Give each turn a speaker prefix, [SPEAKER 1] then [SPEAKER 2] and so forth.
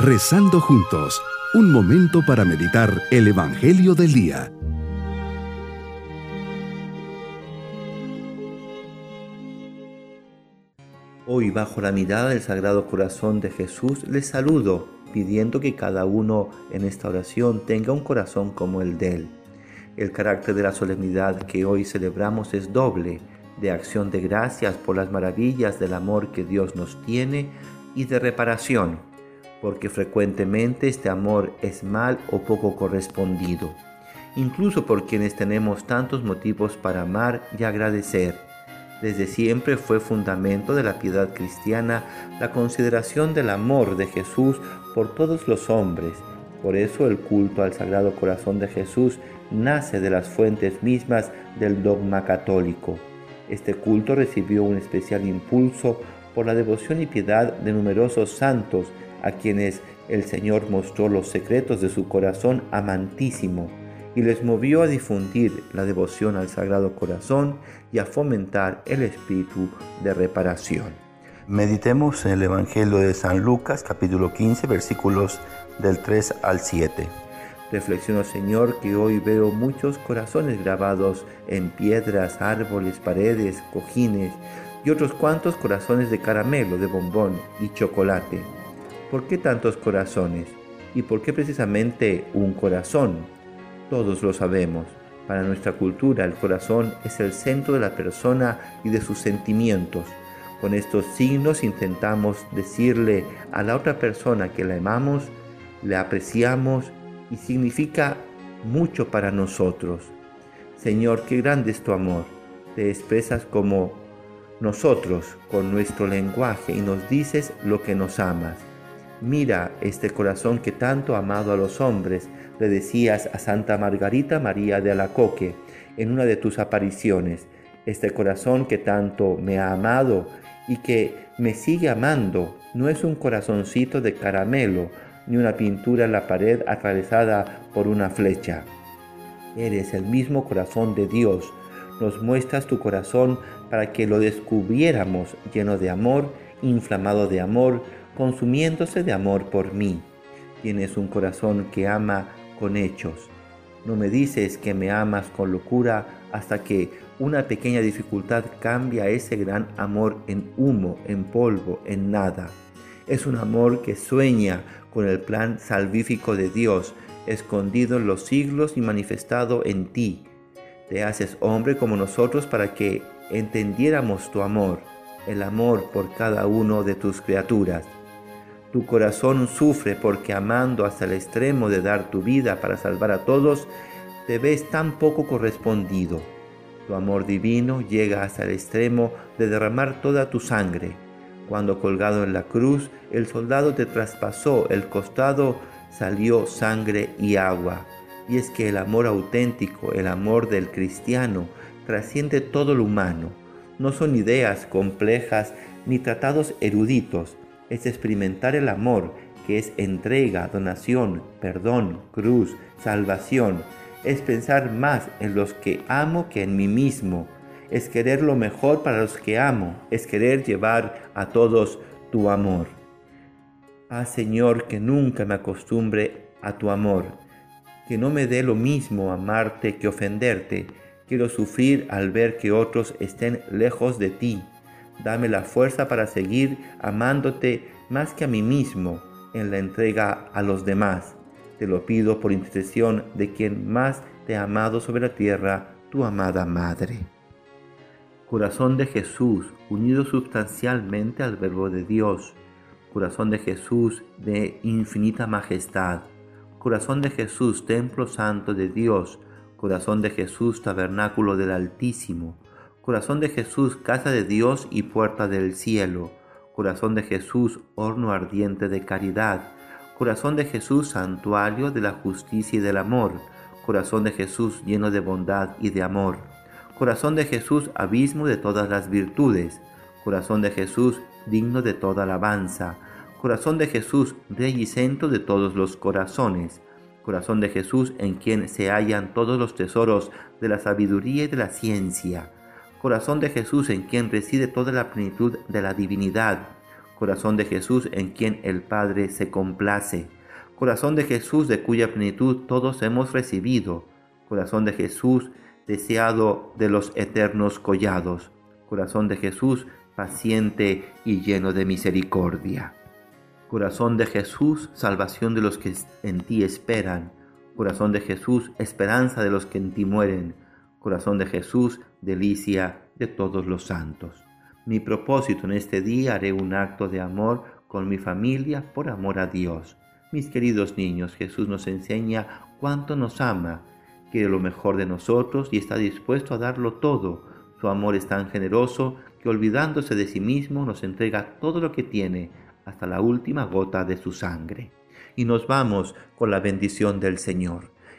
[SPEAKER 1] Rezando juntos, un momento para meditar el Evangelio del Día.
[SPEAKER 2] Hoy, bajo la mirada del Sagrado Corazón de Jesús, les saludo, pidiendo que cada uno en esta oración tenga un corazón como el de Él. El carácter de la solemnidad que hoy celebramos es doble, de acción de gracias por las maravillas del amor que Dios nos tiene y de reparación, porque frecuentemente este amor es mal o poco correspondido, incluso por quienes tenemos tantos motivos para amar y agradecer. Desde siempre fue fundamento de la piedad cristiana la consideración del amor de Jesús por todos los hombres. Por eso el culto al Sagrado Corazón de Jesús nace de las fuentes mismas del dogma católico. Este culto recibió un especial impulso por la devoción y piedad de numerosos santos a quienes el Señor mostró los secretos de su corazón amantísimo y les movió a difundir la devoción al Sagrado Corazón y a fomentar el espíritu de reparación. Meditemos en el Evangelio de San Lucas capítulo 15 versículos del 3 al 7. Reflexiono, Señor, que hoy veo muchos corazones grabados en piedras, árboles, paredes, cojines y otros cuantos corazones de caramelo, de bombón y chocolate. ¿Por qué tantos corazones? ¿Y por qué precisamente un corazón? Todos lo sabemos. Para nuestra cultura el corazón es el centro de la persona y de sus sentimientos. Con estos signos intentamos decirle a la otra persona que la amamos, le apreciamos y significa mucho para nosotros. Señor, qué grande es tu amor. Te expresas como nosotros con nuestro lenguaje y nos dices lo que nos amas. Mira este corazón que tanto ha amado a los hombres, le decías a Santa Margarita María de Alacoque en una de tus apariciones. Este corazón que tanto me ha amado y que me sigue amando no es un corazoncito de caramelo, ni una pintura en la pared atravesada por una flecha. Eres el mismo corazón de Dios. Nos muestras tu corazón para que lo descubriéramos lleno de amor, inflamado de amor, consumiéndose de amor por mí. Tienes un corazón que ama con hechos. No me dices que me amas con locura hasta que una pequeña dificultad cambia ese gran amor en humo, en polvo, en nada. Es un amor que sueña con el plan salvífico de Dios, escondido en los siglos y manifestado en ti. Te haces hombre como nosotros para que entendiéramos tu amor, el amor por cada uno de tus criaturas. Tu corazón sufre porque amando hasta el extremo de dar tu vida para salvar a todos, te ves tan poco correspondido. Tu amor divino llega hasta el extremo de derramar toda tu sangre cuando colgado en la cruz, el soldado te traspasó el costado, salió sangre y agua. Y es que el amor auténtico, el amor del cristiano, trasciende todo lo humano. No son ideas complejas ni tratados eruditos. Es experimentar el amor, que es entrega, donación, perdón, cruz, salvación. Es pensar más en los que amo que en mí mismo es querer lo mejor para los que amo, es querer llevar a todos tu amor. Ah Señor, que nunca me acostumbre a tu amor, que no me dé lo mismo amarte que ofenderte. Quiero sufrir al ver que otros estén lejos de ti. Dame la fuerza para seguir amándote más que a mí mismo en la entrega a los demás. Te lo pido por intercesión de quien más te ha amado sobre la tierra, tu amada Madre. Corazón de Jesús, unido sustancialmente al Verbo de Dios. Corazón de Jesús de infinita majestad. Corazón de Jesús, templo santo de Dios. Corazón de Jesús, tabernáculo del Altísimo. Corazón de Jesús, casa de Dios y puerta del cielo. Corazón de Jesús, horno ardiente de caridad. Corazón de Jesús, santuario de la justicia y del amor. Corazón de Jesús, lleno de bondad y de amor. Corazón de Jesús, abismo de todas las virtudes. Corazón de Jesús, digno de toda alabanza. Corazón de Jesús, rey y centro de todos los corazones. Corazón de Jesús, en quien se hallan todos los tesoros de la sabiduría y de la ciencia. Corazón de Jesús, en quien reside toda la plenitud de la divinidad. Corazón de Jesús en quien el Padre se complace. Corazón de Jesús de cuya plenitud todos hemos recibido. Corazón de Jesús deseado de los eternos collados. Corazón de Jesús paciente y lleno de misericordia. Corazón de Jesús, salvación de los que en ti esperan. Corazón de Jesús, esperanza de los que en ti mueren. Corazón de Jesús, delicia de todos los santos. Mi propósito en este día haré un acto de amor con mi familia por amor a Dios. Mis queridos niños, Jesús nos enseña cuánto nos ama, quiere lo mejor de nosotros y está dispuesto a darlo todo. Su amor es tan generoso que olvidándose de sí mismo nos entrega todo lo que tiene hasta la última gota de su sangre. Y nos vamos con la bendición del Señor.